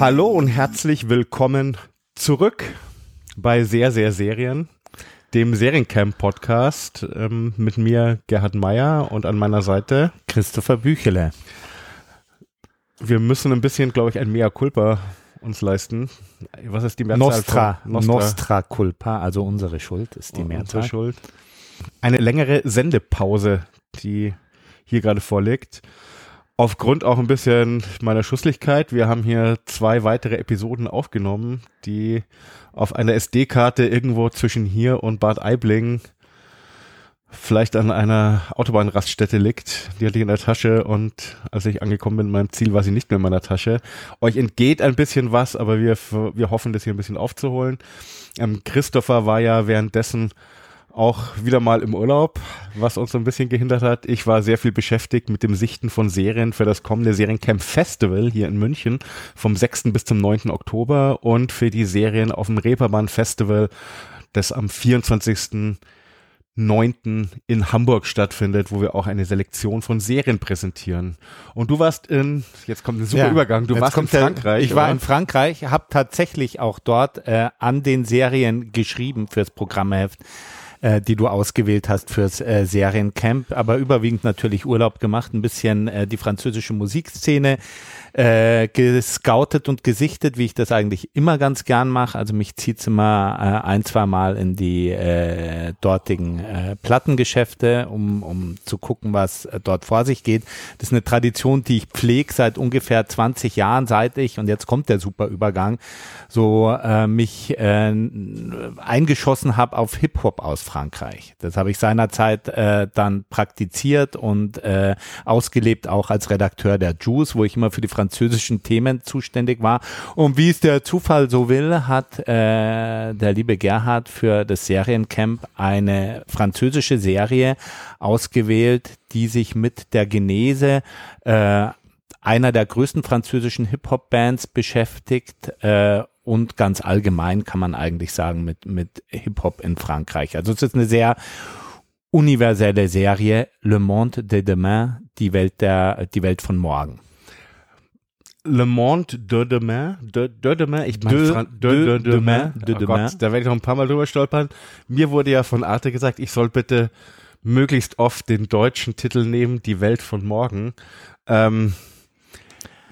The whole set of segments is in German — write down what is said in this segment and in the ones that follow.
Hallo und herzlich willkommen zurück bei Sehr, sehr Serien, dem Seriencamp-Podcast ähm, mit mir Gerhard Meyer und an meiner Seite Christopher Büchele. Wir müssen ein bisschen, glaube ich, ein Mea Culpa uns leisten. Was ist die Mehrzahl? Nostra, Nostra. Nostra Culpa, also unsere Schuld ist die Mehrzahl. Unsere Schuld. Eine längere Sendepause, die hier gerade vorliegt. Aufgrund auch ein bisschen meiner Schusslichkeit. Wir haben hier zwei weitere Episoden aufgenommen, die auf einer SD-Karte irgendwo zwischen hier und Bad Aibling vielleicht an einer Autobahnraststätte liegt. Die hatte ich in der Tasche und als ich angekommen bin in meinem Ziel, war sie nicht mehr in meiner Tasche. Euch entgeht ein bisschen was, aber wir, wir hoffen, das hier ein bisschen aufzuholen. Ähm, Christopher war ja währenddessen auch wieder mal im Urlaub, was uns so ein bisschen gehindert hat. Ich war sehr viel beschäftigt mit dem Sichten von Serien für das kommende Seriencamp Festival hier in München vom 6. bis zum 9. Oktober und für die Serien auf dem Reeperbahn Festival, das am 24. 9. in Hamburg stattfindet, wo wir auch eine Selektion von Serien präsentieren. Und du warst in, jetzt kommt ein super ja, Übergang, du warst in Frankreich. Der, ich oder? war in Frankreich, habe tatsächlich auch dort äh, an den Serien geschrieben fürs Programmheft äh, die du ausgewählt hast fürs äh, Seriencamp, aber überwiegend natürlich Urlaub gemacht, ein bisschen äh, die französische Musikszene äh, gescoutet und gesichtet, wie ich das eigentlich immer ganz gern mache. Also mich zieht's immer äh, ein, zwei Mal in die äh, dortigen äh, Plattengeschäfte, um, um zu gucken, was äh, dort vor sich geht. Das ist eine Tradition, die ich pflege seit ungefähr 20 Jahren, seit ich, und jetzt kommt der super Übergang, so äh, mich äh, eingeschossen habe auf Hip-Hop aus Frankreich. Das habe ich seinerzeit äh, dann praktiziert und äh, ausgelebt, auch als Redakteur der Juice, wo ich immer für die französischen Themen zuständig war. Und wie es der Zufall so will, hat äh, der liebe Gerhard für das Seriencamp eine französische Serie ausgewählt, die sich mit der Genese äh, einer der größten französischen Hip-Hop-Bands beschäftigt äh, und ganz allgemein kann man eigentlich sagen mit, mit Hip-Hop in Frankreich. Also es ist eine sehr universelle Serie, Le Monde de Demain, die Welt der, die Welt von morgen. Le Monde de Demain, de, de Demain, ich meine, de, de, de, de, Demain, de, oh Demain. Gott, da werde ich noch ein paar Mal drüber stolpern. Mir wurde ja von Arte gesagt, ich soll bitte möglichst oft den deutschen Titel nehmen, Die Welt von morgen. Ähm,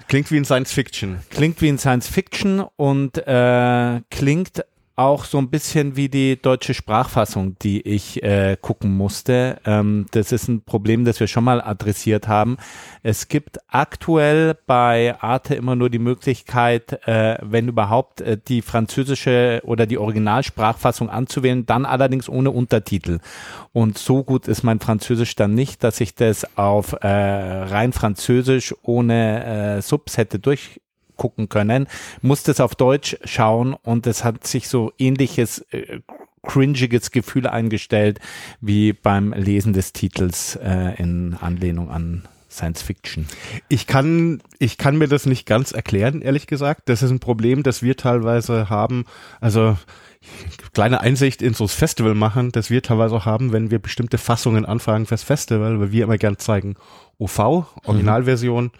klingt wie in Science Fiction. Klingt wie in Science Fiction und äh, klingt auch so ein bisschen wie die deutsche Sprachfassung, die ich äh, gucken musste. Ähm, das ist ein Problem, das wir schon mal adressiert haben. Es gibt aktuell bei Arte immer nur die Möglichkeit, äh, wenn überhaupt, äh, die französische oder die Originalsprachfassung anzuwählen, dann allerdings ohne Untertitel. Und so gut ist mein Französisch dann nicht, dass ich das auf äh, rein Französisch ohne äh, Subs hätte durch gucken können, musste es auf Deutsch schauen und es hat sich so ähnliches äh, cringiges Gefühl eingestellt wie beim Lesen des Titels äh, in Anlehnung an Science Fiction. Ich kann, ich kann mir das nicht ganz erklären, ehrlich gesagt. Das ist ein Problem, das wir teilweise haben. Also, kleine Einsicht in so das Festival machen, das wir teilweise auch haben, wenn wir bestimmte Fassungen anfragen fürs Festival, weil wir immer gern zeigen OV, Originalversion,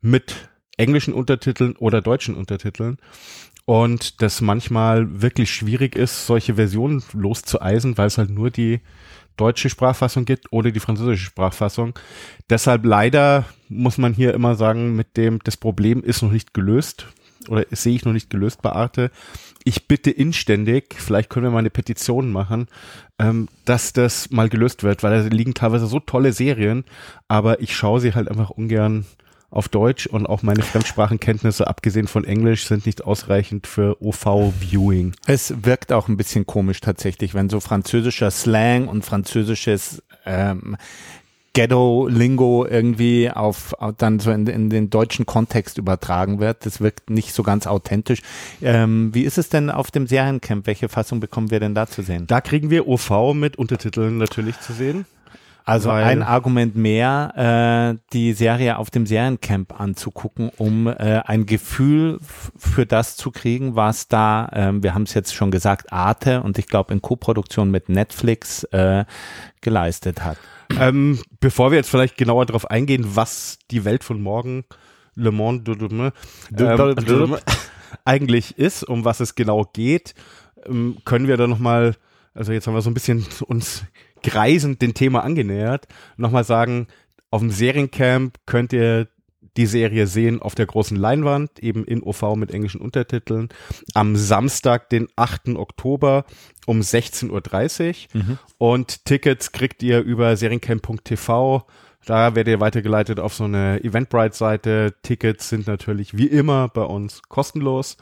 mhm. mit englischen Untertiteln oder deutschen Untertiteln und das manchmal wirklich schwierig ist, solche Versionen loszueisen, weil es halt nur die deutsche Sprachfassung gibt oder die französische Sprachfassung. Deshalb leider muss man hier immer sagen, mit dem, das Problem ist noch nicht gelöst oder sehe ich noch nicht gelöst bei Arte. Ich bitte inständig, vielleicht können wir mal eine Petition machen, ähm, dass das mal gelöst wird, weil da liegen teilweise so tolle Serien, aber ich schaue sie halt einfach ungern auf Deutsch und auch meine Fremdsprachenkenntnisse, abgesehen von Englisch, sind nicht ausreichend für OV-Viewing. Es wirkt auch ein bisschen komisch tatsächlich, wenn so französischer Slang und französisches ähm, Ghetto-Lingo irgendwie auf, auf dann so in, in, den deutschen Kontext übertragen wird. Das wirkt nicht so ganz authentisch. Ähm, wie ist es denn auf dem Seriencamp? Welche Fassung bekommen wir denn da zu sehen? Da kriegen wir OV mit Untertiteln natürlich zu sehen. Also Weil ein Argument mehr, äh, die Serie auf dem Seriencamp anzugucken, um äh, ein Gefühl für das zu kriegen, was da, äh, wir haben es jetzt schon gesagt, Arte und ich glaube in Koproduktion mit Netflix äh, geleistet hat. Ähm, bevor wir jetzt vielleicht genauer darauf eingehen, was die Welt von morgen Le Monde ähm, eigentlich ist, um was es genau geht, ähm, können wir da nochmal, also jetzt haben wir so ein bisschen uns greisend dem Thema angenähert, nochmal sagen, auf dem Seriencamp könnt ihr die Serie sehen auf der großen Leinwand, eben in OV mit englischen Untertiteln, am Samstag, den 8. Oktober um 16.30 Uhr. Mhm. Und Tickets kriegt ihr über seriencamp.tv. Da werdet ihr weitergeleitet auf so eine Eventbrite-Seite. Tickets sind natürlich wie immer bei uns kostenlos.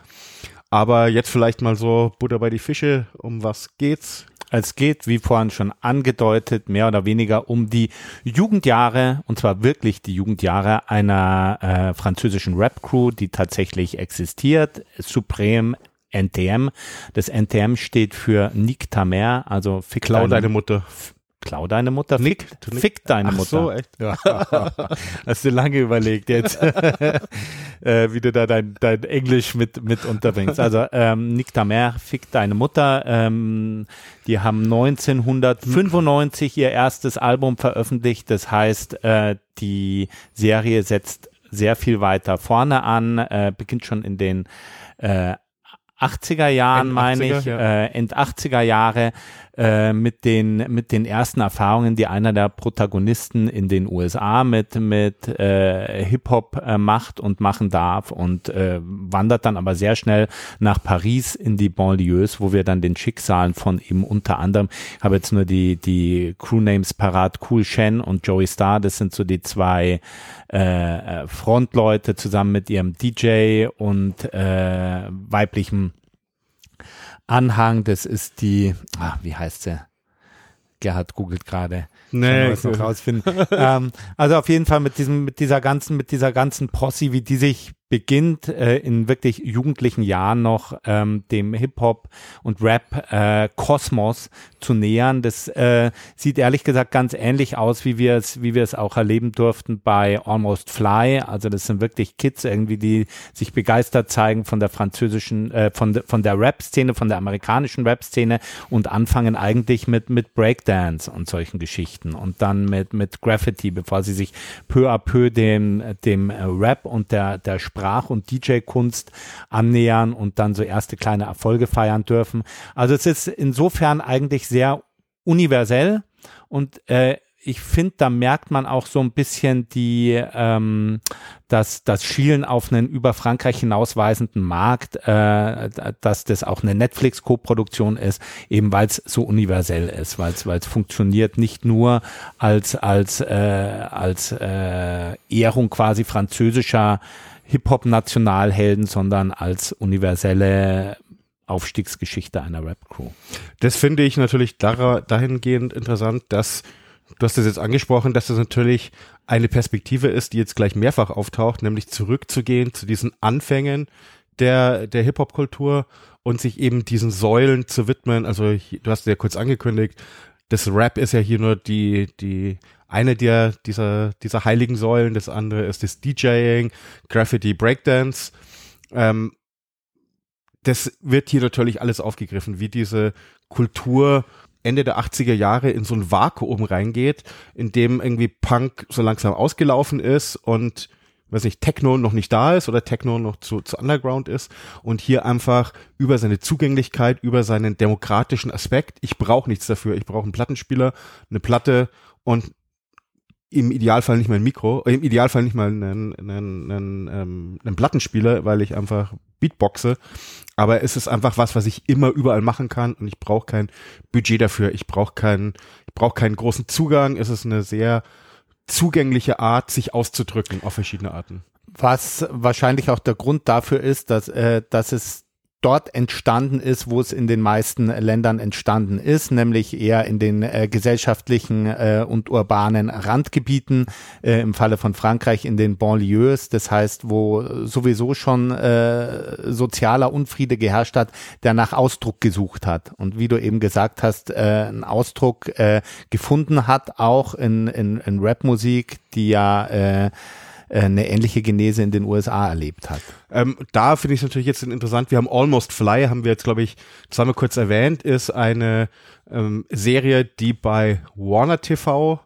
Aber jetzt vielleicht mal so Butter bei die Fische. Um was geht's? Es geht, wie vorhin schon angedeutet, mehr oder weniger um die Jugendjahre, und zwar wirklich die Jugendjahre einer äh, französischen Rap-Crew, die tatsächlich existiert, Supreme NTM. Das NTM steht für Nick Tamer, also Fick Klau deine Mutter. Klau deine Mutter, Nick, fick, fick deine Ach Mutter. so, echt? Ja. Hast du lange überlegt jetzt, äh, wie du da dein, dein Englisch mit, mit unterbringst. Also ähm, Nick Tamer, fick deine Mutter. Ähm, die haben 1995 ihr erstes Album veröffentlicht. Das heißt, äh, die Serie setzt sehr viel weiter vorne an, äh, beginnt schon in den äh, 80er Jahren, meine ich, ja. äh, End 80er Jahre äh, mit den mit den ersten Erfahrungen, die einer der Protagonisten in den USA mit mit äh, Hip Hop äh, macht und machen darf und äh, wandert dann aber sehr schnell nach Paris in die Banlieues, wo wir dann den Schicksalen von ihm unter anderem, ich habe jetzt nur die die Crewnames parat, Cool Shen und Joey Star, das sind so die zwei äh, Frontleute zusammen mit ihrem DJ und äh, weiblichem Anhang, das ist die, ah, wie heißt sie? Gerhard googelt gerade. Nee, ich noch rausfinden. ähm, also auf jeden Fall mit diesem, mit dieser ganzen, mit dieser ganzen Posse, wie die sich beginnt äh, in wirklich jugendlichen Jahren noch ähm, dem Hip-Hop und Rap-Kosmos äh, zu nähern. Das äh, sieht ehrlich gesagt ganz ähnlich aus, wie wir es, wie wir es auch erleben durften bei Almost Fly. Also das sind wirklich Kids irgendwie, die sich begeistert zeigen von der französischen, äh, von, de, von der Rap-Szene, von der amerikanischen Rap-Szene und anfangen eigentlich mit mit Breakdance und solchen Geschichten und dann mit mit Graffiti, bevor sie sich peu à peu dem dem Rap und der der Sprache Sprach- und DJ-Kunst annähern und dann so erste kleine Erfolge feiern dürfen. Also es ist insofern eigentlich sehr universell und äh, ich finde, da merkt man auch so ein bisschen die, ähm, das, das Schielen auf einen über Frankreich hinausweisenden Markt, äh, dass das auch eine Netflix-Koproduktion ist, eben weil es so universell ist, weil es funktioniert nicht nur als als äh, als äh, Ehrung quasi französischer Hip-Hop-Nationalhelden, sondern als universelle Aufstiegsgeschichte einer Rap-Crew. Das finde ich natürlich dahingehend interessant, dass du hast das jetzt angesprochen, dass das natürlich eine Perspektive ist, die jetzt gleich mehrfach auftaucht, nämlich zurückzugehen zu diesen Anfängen der, der Hip-Hop-Kultur und sich eben diesen Säulen zu widmen. Also du hast ja kurz angekündigt, das Rap ist ja hier nur die, die eine der, dieser, dieser heiligen Säulen, das andere ist das DJing, Graffiti, Breakdance. Ähm, das wird hier natürlich alles aufgegriffen, wie diese Kultur Ende der 80er Jahre in so ein Vakuum reingeht, in dem irgendwie Punk so langsam ausgelaufen ist und weiß nicht, Techno noch nicht da ist oder Techno noch zu, zu Underground ist und hier einfach über seine Zugänglichkeit, über seinen demokratischen Aspekt, ich brauche nichts dafür, ich brauche einen Plattenspieler, eine Platte und im Idealfall nicht mal ein Mikro, im Idealfall nicht mal einen, einen, einen, ähm, einen Plattenspieler, weil ich einfach Beatboxe. Aber es ist einfach was, was ich immer überall machen kann und ich brauche kein Budget dafür. Ich brauche keinen, ich brauche keinen großen Zugang. Es ist eine sehr zugängliche Art, sich auszudrücken auf verschiedene Arten. Was wahrscheinlich auch der Grund dafür ist, dass, äh, dass es dort entstanden ist, wo es in den meisten Ländern entstanden ist, nämlich eher in den äh, gesellschaftlichen äh, und urbanen Randgebieten, äh, im Falle von Frankreich in den Banlieues, das heißt, wo sowieso schon äh, sozialer Unfriede geherrscht hat, der nach Ausdruck gesucht hat. Und wie du eben gesagt hast, äh, einen Ausdruck äh, gefunden hat, auch in, in, in Rapmusik, die ja äh, eine ähnliche Genese in den USA erlebt hat. Ähm, da finde ich es natürlich jetzt interessant. Wir haben Almost Fly, haben wir jetzt, glaube ich, zweimal kurz erwähnt, ist eine ähm, Serie, die bei Warner TV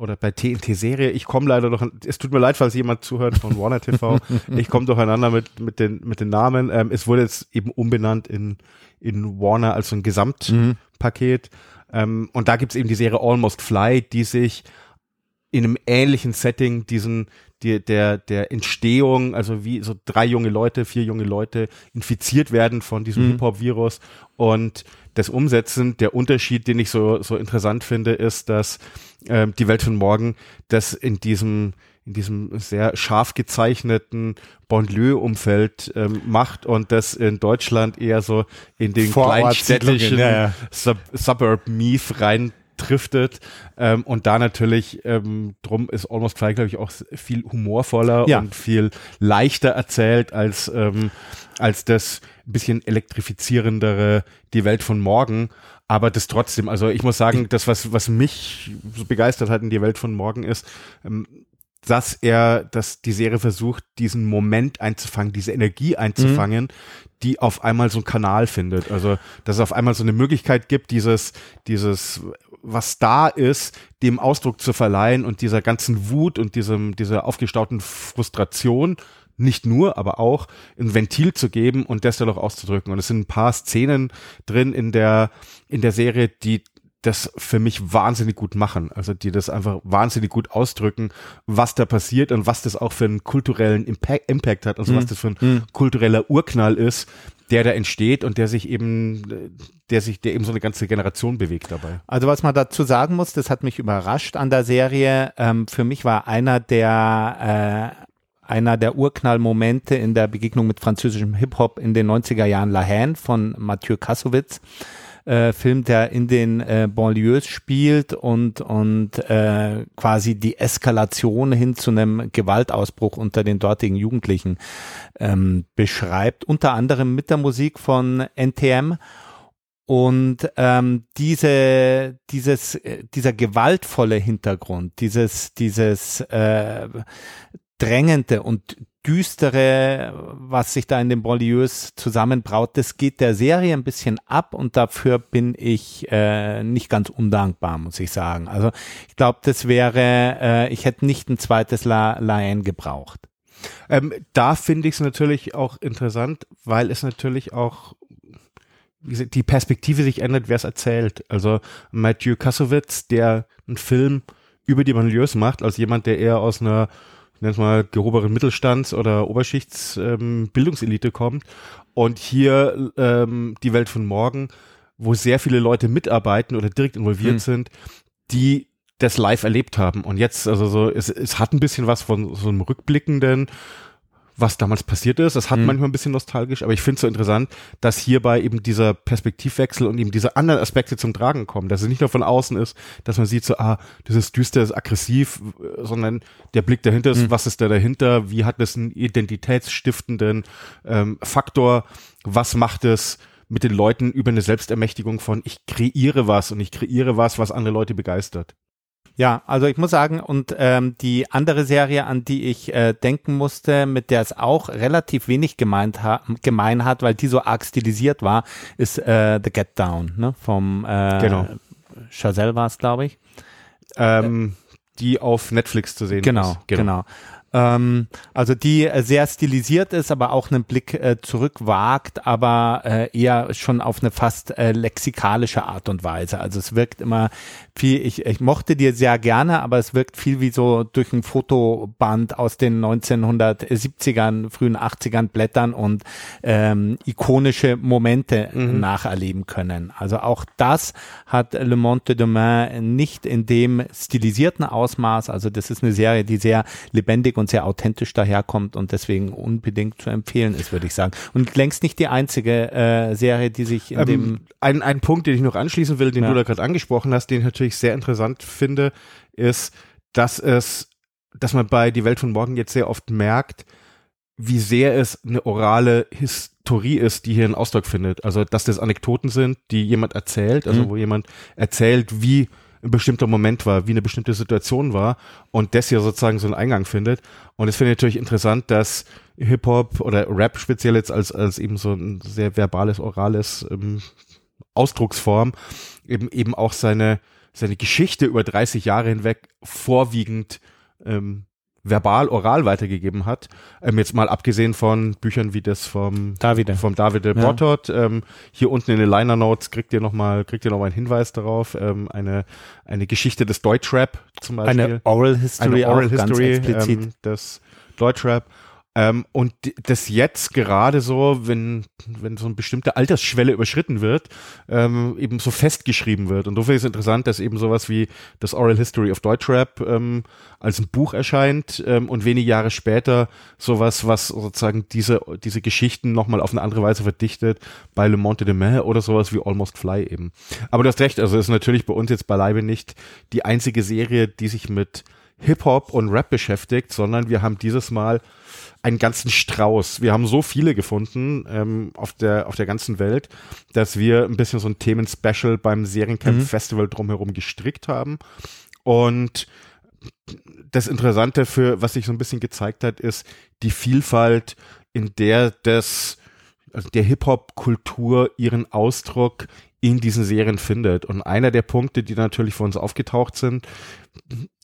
oder bei TNT-Serie. Ich komme leider noch, es tut mir leid, falls jemand zuhört von Warner TV. ich komme durcheinander mit, mit, den, mit den Namen. Ähm, es wurde jetzt eben umbenannt in, in Warner als so ein Gesamtpaket. Mhm. Und da gibt's eben die Serie Almost Fly, die sich in einem ähnlichen Setting diesen, die, der, der Entstehung, also wie so drei junge Leute, vier junge Leute infiziert werden von diesem mhm. Hip-Hop-Virus und das Umsetzen. Der Unterschied, den ich so, so interessant finde, ist, dass äh, die Welt von morgen das in diesem in diesem sehr scharf gezeichneten Banlieue-Umfeld ähm, macht und das in Deutschland eher so in den kleinstädtischen ja, ja. Sub Suburb Mief rein driftet ähm, und da natürlich ähm, drum ist Almost Fly glaube ich auch viel humorvoller ja. und viel leichter erzählt als ähm, als das bisschen elektrifizierendere die Welt von morgen aber das trotzdem also ich muss sagen das was was mich so begeistert hat in die Welt von morgen ist ähm, dass er, dass die Serie versucht, diesen Moment einzufangen, diese Energie einzufangen, mhm. die auf einmal so einen Kanal findet. Also, dass es auf einmal so eine Möglichkeit gibt, dieses, dieses was da ist, dem Ausdruck zu verleihen und dieser ganzen Wut und diesem, dieser aufgestauten Frustration nicht nur, aber auch ein Ventil zu geben und das dann auch auszudrücken. Und es sind ein paar Szenen drin in der, in der Serie, die das für mich wahnsinnig gut machen. Also die das einfach wahnsinnig gut ausdrücken, was da passiert und was das auch für einen kulturellen Impact, Impact hat, also mhm. was das für ein mhm. kultureller Urknall ist, der da entsteht und der sich eben, der sich, der eben so eine ganze Generation bewegt dabei. Also was man dazu sagen muss, das hat mich überrascht an der Serie. Ähm, für mich war einer der äh, einer der Urknallmomente in der Begegnung mit französischem Hip-Hop in den 90er Jahren La Haine von Mathieu Kassowitz. Äh, Film, der in den äh, Banlieues spielt und, und äh, quasi die Eskalation hin zu einem Gewaltausbruch unter den dortigen Jugendlichen ähm, beschreibt, unter anderem mit der Musik von NTM. Und ähm, diese, dieses, äh, dieser gewaltvolle Hintergrund, dieses, dieses äh, drängende und düstere, was sich da in den Bollieux zusammenbraut, das geht der Serie ein bisschen ab und dafür bin ich äh, nicht ganz undankbar, muss ich sagen. Also ich glaube, das wäre, äh, ich hätte nicht ein zweites La Laien gebraucht. Ähm, da finde ich es natürlich auch interessant, weil es natürlich auch wie gesagt, die Perspektive sich ändert, wer es erzählt. Also Matthew Kassowitz, der einen Film über die Banlieues macht, als jemand, der eher aus einer nenn's mal gehobenen Mittelstands- oder Oberschichtsbildungselite ähm, kommt und hier ähm, die Welt von morgen, wo sehr viele Leute mitarbeiten oder direkt involviert hm. sind, die das live erlebt haben. Und jetzt, also so, es, es hat ein bisschen was von so einem rückblickenden, was damals passiert ist. Das hat mhm. manchmal ein bisschen nostalgisch, aber ich finde es so interessant, dass hierbei eben dieser Perspektivwechsel und eben diese anderen Aspekte zum Tragen kommen. Dass es nicht nur von außen ist, dass man sieht so, ah, das ist düster, das ist aggressiv, sondern der Blick dahinter ist, mhm. was ist da dahinter? Wie hat das einen identitätsstiftenden ähm, Faktor? Was macht es? mit den Leuten über eine Selbstermächtigung von ich kreiere was und ich kreiere was, was andere Leute begeistert. Ja, also ich muss sagen, und ähm, die andere Serie, an die ich äh, denken musste, mit der es auch relativ wenig gemeint ha gemein hat, weil die so arg stilisiert war, ist äh, The Get Down, ne? Vom äh, genau. Chazelle war es, glaube ich. Ähm, die auf Netflix zu sehen genau, ist. Genau, genau. Ähm, also die äh, sehr stilisiert ist, aber auch einen Blick äh, zurückwagt, aber äh, eher schon auf eine fast äh, lexikalische Art und Weise. Also es wirkt immer viel, ich, ich mochte dir sehr gerne, aber es wirkt viel wie so durch ein Fotoband aus den 1970ern, frühen 80ern blättern und ähm, ikonische Momente mhm. nacherleben können. Also auch das hat Le Monde de Demain nicht in dem stilisierten Ausmaß. Also das ist eine Serie, die sehr lebendig und sehr authentisch daherkommt und deswegen unbedingt zu empfehlen ist, würde ich sagen. Und längst nicht die einzige äh, Serie, die sich in ähm, dem ein, ein Punkt, den ich noch anschließen will, den ja. du da gerade angesprochen hast, den natürlich sehr interessant finde, ist, dass es, dass man bei Die Welt von morgen jetzt sehr oft merkt, wie sehr es eine orale Historie ist, die hier einen Ausdruck findet. Also, dass das Anekdoten sind, die jemand erzählt, also mhm. wo jemand erzählt, wie ein bestimmter Moment war, wie eine bestimmte Situation war und das hier sozusagen so einen Eingang findet. Und es finde ich natürlich interessant, dass Hip-Hop oder Rap speziell jetzt als, als eben so ein sehr verbales, orales ähm, Ausdrucksform eben eben auch seine seine Geschichte über 30 Jahre hinweg vorwiegend ähm, verbal, oral weitergegeben hat. Ähm, jetzt mal abgesehen von Büchern wie das vom Davide. vom Davide Ja. Bottot. Ähm, hier unten in den Liner Notes kriegt ihr nochmal, kriegt ihr noch mal einen Hinweis darauf. Ähm, eine, eine Geschichte des Deutschrap zum Beispiel. Eine Oral History, eine Oral History explizit. ähm, des Deutschrap. Ähm, und das jetzt gerade so, wenn, wenn so eine bestimmte Altersschwelle überschritten wird, ähm, eben so festgeschrieben wird. Und ich es interessant, dass eben sowas wie das Oral History of Deutschrap ähm, als ein Buch erscheint ähm, und wenige Jahre später sowas, was sozusagen diese, diese Geschichten nochmal auf eine andere Weise verdichtet, bei Le Monde de Mai oder sowas wie Almost Fly eben. Aber du hast recht, also ist natürlich bei uns jetzt beileibe nicht die einzige Serie, die sich mit Hip-Hop und Rap beschäftigt, sondern wir haben dieses Mal einen ganzen Strauß. Wir haben so viele gefunden ähm, auf, der, auf der ganzen Welt, dass wir ein bisschen so ein Themen-Special beim Seriencamp Mhm. Festival drumherum gestrickt haben. Und das Interessante für, was sich so ein bisschen gezeigt hat, ist die Vielfalt, in der das, also der Hip-Hop-Kultur ihren Ausdruck in diesen Serien findet. Und einer der Punkte, die natürlich für uns aufgetaucht sind,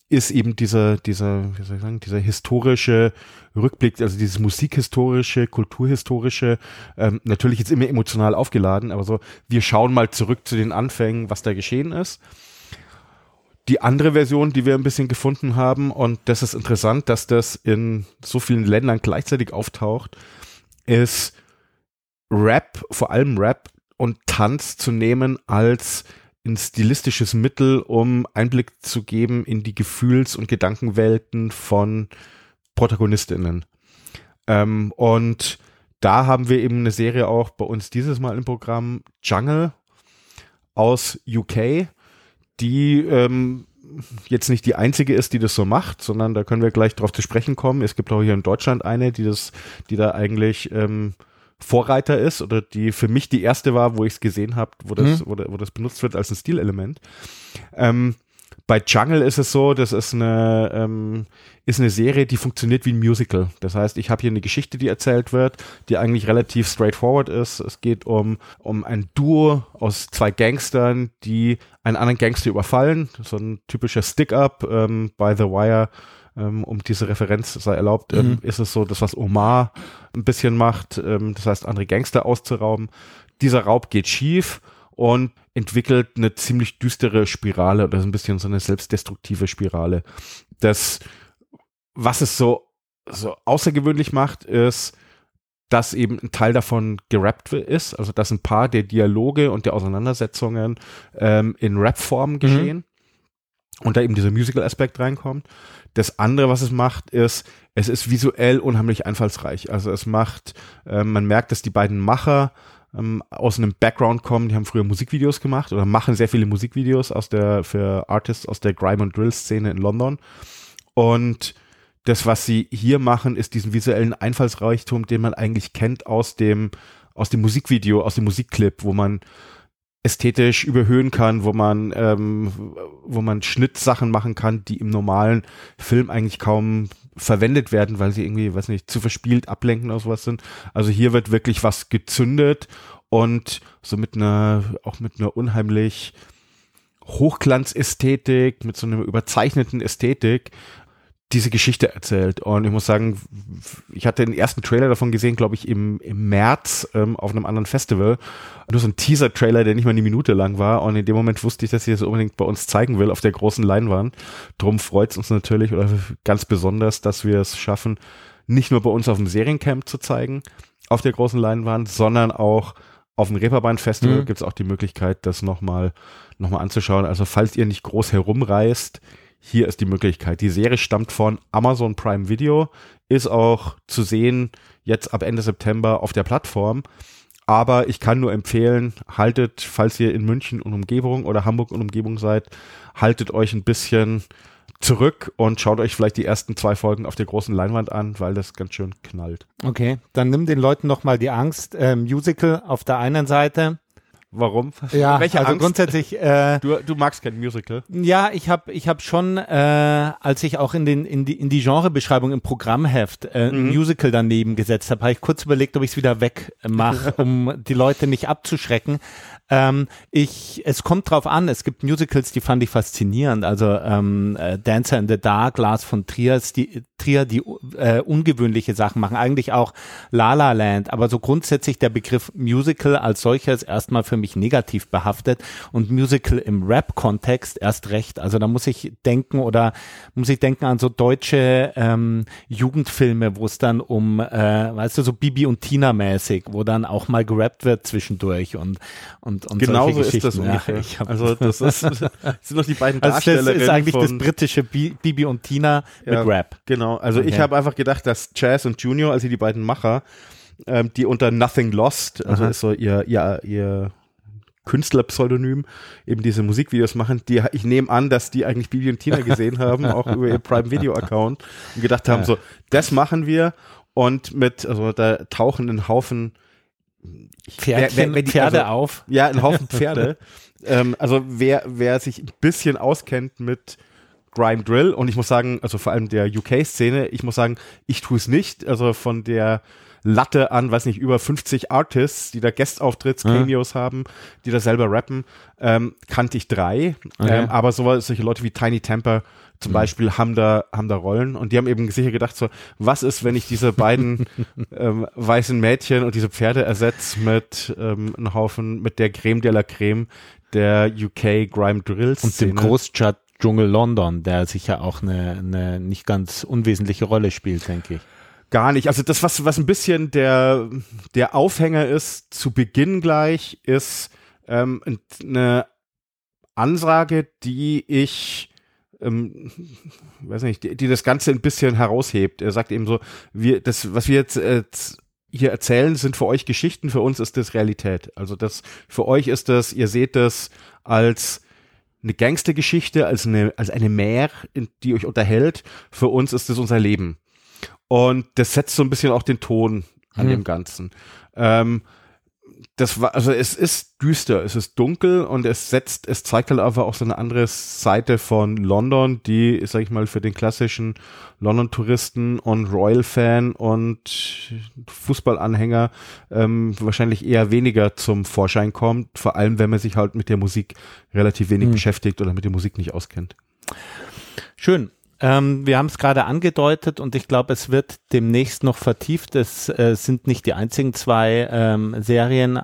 ist eben dieser, dieser, wie soll ich sagen, dieser historische Rückblick, also dieses musikhistorische, kulturhistorische, ähm, natürlich jetzt immer emotional aufgeladen, aber so, wir schauen mal zurück zu den Anfängen, was da geschehen ist. Die andere Version, die wir ein bisschen gefunden haben, und das ist interessant, dass das in so vielen Ländern gleichzeitig auftaucht, ist Rap, vor allem Rap und Tanz zu nehmen als ein stilistisches Mittel, um Einblick zu geben in die Gefühls- und Gedankenwelten von Protagonistinnen. Ähm, und da haben wir eben eine Serie auch bei uns dieses Mal im Programm, Jungle aus UK, die ähm, jetzt nicht die einzige ist, die das so macht, sondern da können wir gleich drauf zu sprechen kommen. Es gibt auch hier in Deutschland eine, die das, die da eigentlich ähm, Vorreiter ist oder die für mich die erste war, wo ich es gesehen habe, wo das, wo, da- wo das benutzt wird als ein Stilelement. Ähm, bei Jungle ist es so, das ist eine, ähm, ist eine Serie, die funktioniert wie ein Musical. Das heißt, ich habe hier eine Geschichte, die erzählt wird, die eigentlich relativ straightforward ist. Es geht um, um ein Duo aus zwei Gangstern, die einen anderen Gangster überfallen. So ein typischer Stick-up ähm, by The Wire. Ähm, um diese Referenz sei erlaubt, ähm, Mhm. ist es so, das was Omar ein bisschen macht, ähm, das heißt, andere Gangster auszurauben. Dieser Raub geht schief und entwickelt eine ziemlich düstere Spirale oder so ein bisschen so eine selbstdestruktive Spirale. Das, was es so, so außergewöhnlich macht, ist, dass eben ein Teil davon gerappt ist, also dass ein paar der Dialoge und der Auseinandersetzungen ähm, in Rap-Form geschehen und da eben dieser Musical-Aspekt reinkommt. Das andere, was es macht, ist, es ist visuell unheimlich einfallsreich. Also es macht, äh, man merkt, dass die beiden Macher ähm, aus einem Background kommen, die haben früher Musikvideos gemacht oder machen sehr viele Musikvideos aus der, für Artists aus der Grime und Drill-Szene in London. Und das, was sie hier machen, ist diesen visuellen Einfallsreichtum, den man eigentlich kennt aus dem, aus dem Musikvideo, aus dem Musikclip, wo man ästhetisch überhöhen kann, wo man, ähm, wo man Schnittsachen machen kann, die im normalen Film eigentlich kaum verwendet werden, weil sie irgendwie, weiß nicht, zu verspielt ablenken oder sowas sind. Also hier wird wirklich was gezündet und so mit einer, auch mit einer unheimlich Hochglanzästhetik, mit so einer überzeichneten Ästhetik diese Geschichte erzählt. Und ich muss sagen, ich hatte den ersten Trailer davon gesehen, glaube ich, im, im März ähm, auf einem anderen Festival. Nur so ein Teaser-Trailer, der nicht mal eine Minute lang war. Und in dem Moment wusste ich, dass ich das unbedingt bei uns zeigen will auf der großen Leinwand. Drum freut es uns natürlich oder ganz besonders, dass wir es schaffen, nicht nur bei uns auf dem Seriencamp zu zeigen, auf der großen Leinwand, sondern auch auf dem Reeperbahn-Festival Mhm. gibt es auch die Möglichkeit, das nochmal noch mal anzuschauen. Also falls ihr nicht groß herumreist, hier ist die Möglichkeit. Die Serie stammt von Amazon Prime Video, ist auch zu sehen jetzt ab Ende September auf der Plattform. Aber ich kann nur empfehlen, haltet, falls ihr in München und Umgebung oder Hamburg und Umgebung seid, haltet euch ein bisschen zurück und schaut euch vielleicht die ersten zwei Folgen auf der großen Leinwand an, weil das ganz schön knallt. Okay, dann nimm den Leuten noch mal die Angst. Äh, Musical auf der einen Seite, Warum? Ja, Welche also Angst? grundsätzlich. Äh, Du, du magst kein Musical. Ja, ich habe ich hab schon, äh, als ich auch in, den, in, die, in die Genrebeschreibung im Programmheft äh, ein Musical daneben gesetzt habe, habe ich kurz überlegt, ob ich es wieder wegmache, um die Leute nicht abzuschrecken. Ähm, ich, es kommt drauf an, es gibt Musicals, die fand ich faszinierend. Also ähm, äh, Dancer in the Dark, Lars von Trier, die, Trier, die äh, ungewöhnliche Sachen machen. Eigentlich auch La La Land, aber so grundsätzlich der Begriff Musical als solches erstmal für mich negativ behaftet und Musical im Rap-Kontext erst recht. Also da muss ich denken oder muss ich denken an so deutsche ähm, Jugendfilme, wo es dann um, äh, weißt du, so Bibi und Tina mäßig, wo dann auch mal gerappt wird zwischendurch und und, und Genauso solche ist das ungefähr. Ja, also das ist, das sind noch die beiden also das Darstellerinnen ist eigentlich das britische Bi Bibi und Tina Ja. mit Rap. Genau, also ich Okay. habe einfach gedacht, dass Chaz und Junior, also die beiden Macher, ähm, die unter Nothing Lost, also Aha. ist so ihr, ihr, ihr Künstlerpseudonym, eben diese Musikvideos machen, die, ich nehme an, dass die eigentlich Bibi und Tina gesehen haben, auch über ihr Prime Video Account und gedacht haben, Ja. so, das machen wir und mit, also da tauchen ein Haufen Pferdchen, wer- wer die- Pferde also- auf. Ja, ein Haufen Pferde. ähm, also wer, wer sich ein bisschen auskennt mit Grime Drill und ich muss sagen, also vor allem der UK-Szene, ich muss sagen, ich tue es nicht. Also von der Latte an, weiß nicht, über 50 Artists, die da Guest-Auftritts, Ja. Cameos haben, die da selber rappen, ähm, kannte ich drei. Okay. Ähm, aber so, solche Leute wie Tiny Temper zum Beispiel haben da, haben da Rollen und die haben eben sicher gedacht so, was ist, wenn ich diese beiden ähm, weißen Mädchen und diese Pferde ersetze mit ähm, einem Haufen, mit der Creme de la Creme der UK Grime Drill Und dem Szene. Dschungel London, der sicher auch eine, eine nicht ganz unwesentliche Rolle spielt, denke ich. Gar nicht. Also das, was, was ein bisschen der, der Aufhänger ist, zu Beginn gleich, ist ähm, eine Ansage, die ich ähm, weiß nicht, die, die das Ganze ein bisschen heraushebt. Er sagt eben so, wir, das, was wir jetzt äh, z- hier erzählen, sind für euch Geschichten, für uns ist das Realität. Also das, für euch ist das, ihr seht das als eine Gangstergeschichte, als eine, als eine Mär, die euch unterhält. Für uns ist das unser Leben. Und das setzt so ein bisschen auch den Ton an Hm. dem Ganzen. Ähm, das war, also es ist düster, es ist dunkel und es setzt, es zeigt halt aber auch so eine andere Seite von London, die, sag ich mal, für den klassischen London-Touristen und Royal-Fan und Fußballanhänger ähm, wahrscheinlich eher weniger zum Vorschein kommt, vor allem wenn man sich halt mit der Musik relativ wenig Hm. beschäftigt oder mit der Musik nicht auskennt. Schön. Ähm, wir haben es gerade angedeutet und ich glaube, es wird demnächst noch vertieft. Es äh, sind nicht die einzigen zwei ähm, Serien,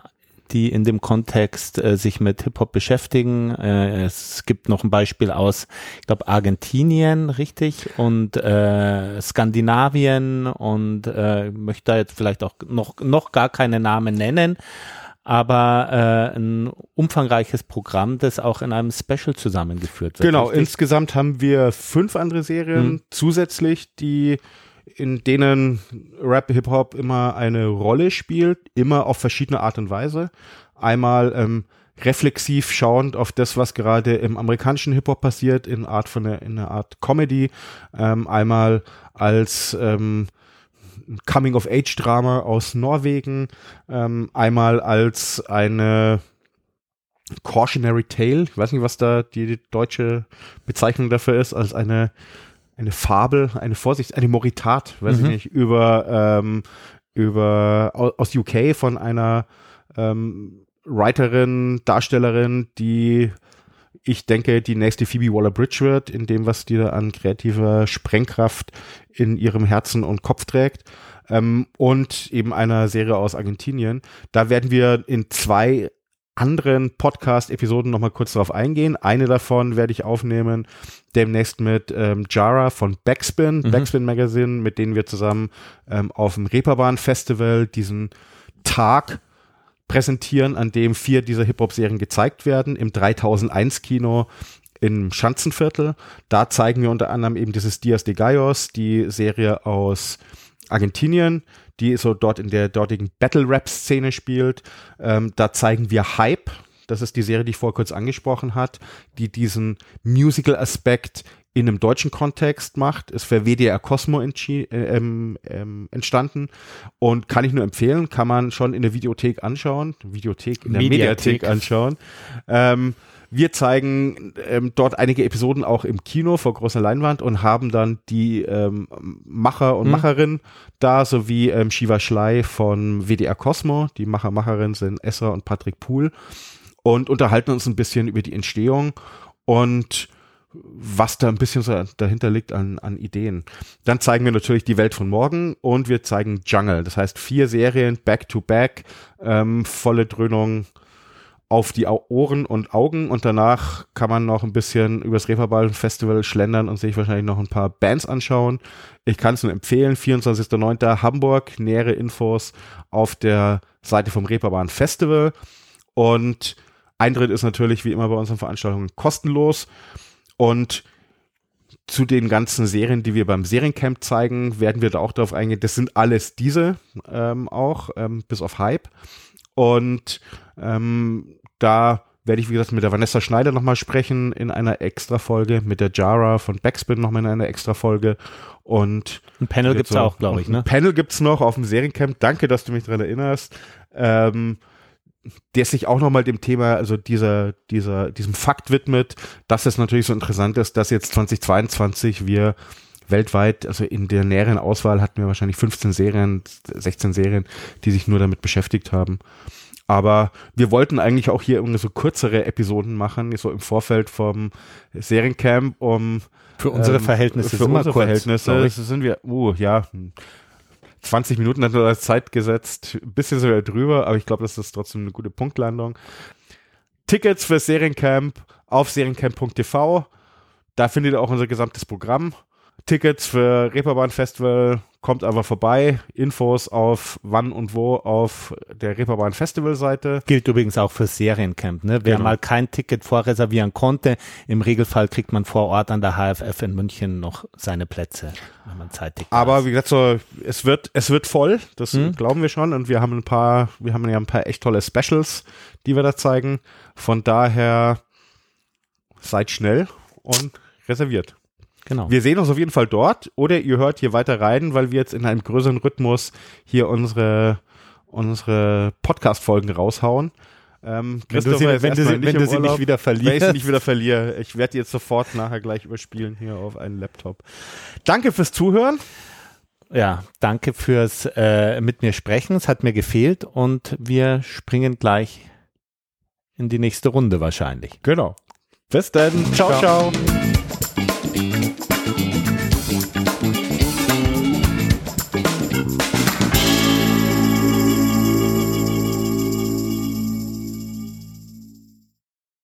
die in dem Kontext äh, sich mit Hip-Hop beschäftigen. Äh, es gibt noch ein Beispiel aus, ich glaube, Argentinien, richtig, und äh, Skandinavien und äh, möchte da jetzt vielleicht auch noch, noch gar keine Namen nennen aber äh, ein umfangreiches Programm, das auch in einem Special zusammengeführt wird. Genau, richtig? insgesamt haben wir fünf andere Serien Mhm. zusätzlich, die in denen Rap Hip Hop immer eine Rolle spielt, immer auf verschiedene Art und Weise. Einmal ähm, reflexiv schauend auf das, was gerade im amerikanischen Hip Hop passiert, in Art von einer, in einer Art Comedy. Ähm, einmal als ähm, Coming-of-Age-Drama aus Norwegen, ähm, einmal als eine Cautionary Tale, ich weiß nicht, was da die deutsche Bezeichnung dafür ist, als eine, eine Fabel, eine Vorsicht, eine Moritat, weiß Mhm. ich nicht, über, ähm, über au- aus UK von einer ähm, Writerin, Darstellerin, die ich denke, die nächste Phoebe Waller-Bridge wird, in dem, was die da an kreativer Sprengkraft in ihrem Herzen und Kopf trägt. Ähm, und eben einer Serie aus Argentinien. Da werden wir in zwei anderen Podcast-Episoden nochmal kurz drauf eingehen. Eine davon werde ich aufnehmen demnächst mit ähm, Jara von Backspin, Mhm. Backspin Magazine, mit denen wir zusammen ähm, auf dem Reeperbahn Festival diesen Tag präsentieren, an dem vier dieser Hip-Hop-Serien gezeigt werden, im 3001-Kino im Schanzenviertel. Da zeigen wir unter anderem eben dieses Dias de Gallos, die Serie aus Argentinien, die so dort in der dortigen Battle-Rap-Szene spielt. Ähm, da zeigen wir Hype. Das ist die Serie, die ich vorher kurz angesprochen hat, die diesen Musical-Aspekt in einem deutschen Kontext macht, ist für WDR Cosmo äh, ähm, ähm, entstanden und kann ich nur empfehlen, kann man schon in der Videothek anschauen, Videothek in der Mediathek, Mediathek anschauen. Ähm, wir zeigen ähm, dort einige Episoden auch im Kino vor großer Leinwand und haben dann die ähm, Macher und hm. Macherinnen da, sowie ähm, Shiva Schley von WDR Cosmo. Die Macher, Macherinnen sind Esra und Patrick Pool und unterhalten uns ein bisschen über die Entstehung und was da ein bisschen so dahinter liegt an, an Ideen. Dann zeigen wir natürlich die Welt von morgen und wir zeigen Jungle. Das heißt vier Serien back to back, ähm, volle Dröhnung auf die Ohren und Augen und danach kann man noch ein bisschen übers Reeperbahn Festival schlendern und sich wahrscheinlich noch ein paar Bands anschauen. Ich kann es nur empfehlen, 24.09. Hamburg, nähere Infos auf der Seite vom Reeperbahn Festival und Eintritt ist natürlich wie immer bei unseren Veranstaltungen kostenlos und zu den ganzen Serien, die wir beim Seriencamp zeigen, werden wir da auch darauf eingehen. Das sind alles diese ähm, auch, ähm, bis auf Hype. Und ähm, da werde ich, wie gesagt, mit der Vanessa Schneider nochmal sprechen in einer extra Folge, mit der Jara von Backspin nochmal in einer extra Folge. Und ein Panel gibt's so, auch, glaube ich, ne? Ein Panel gibt's noch auf dem Seriencamp. Danke, dass du mich daran erinnerst. Ähm, der sich auch nochmal dem Thema, also dieser, dieser, diesem Fakt widmet, dass es natürlich so interessant ist, dass jetzt 2022 wir weltweit, also in der näheren Auswahl hatten wir wahrscheinlich 15 Serien, 16 Serien, die sich nur damit beschäftigt haben. Aber wir wollten eigentlich auch hier irgendwie so kürzere Episoden machen, so im Vorfeld vom Seriencamp, um für unsere ähm, Verhältnisse, für unsere kurz, Verhältnisse sind wir, uh, ja, 20 Minuten hat er als Zeit gesetzt, ein bisschen sogar drüber, aber ich glaube, das ist trotzdem eine gute Punktlandung. Tickets für Seriencamp auf seriencamp.tv. Da findet ihr auch unser gesamtes Programm. Tickets für Reeperbahn Festival kommt einfach vorbei. Infos auf wann und wo auf der Reeperbahn Festival Seite. Gilt übrigens auch für Seriencamp. Ne? Wer genau. mal kein Ticket vorreservieren konnte, im Regelfall kriegt man vor Ort an der HFF in München noch seine Plätze, wenn man Zeitticket Aber wie gesagt, so, es wird, es wird voll. Das hm? glauben wir schon. Und wir haben ein paar, wir haben ja ein paar echt tolle Specials, die wir da zeigen. Von daher seid schnell und reserviert. Genau. Wir sehen uns auf jeden Fall dort oder ihr hört hier weiter rein, weil wir jetzt in einem größeren Rhythmus hier unsere, unsere Podcast-Folgen raushauen. Ähm, wenn du sie, wenn du sie, wenn du sie nicht wieder verlierst. Wenn ich sie nicht wieder verliere. Ich werde jetzt sofort nachher gleich überspielen hier auf einen Laptop. Danke fürs Zuhören. Ja, danke fürs äh, mit mir sprechen. Es hat mir gefehlt und wir springen gleich in die nächste Runde wahrscheinlich. Genau. Bis dann. ciao. ciao. ciao.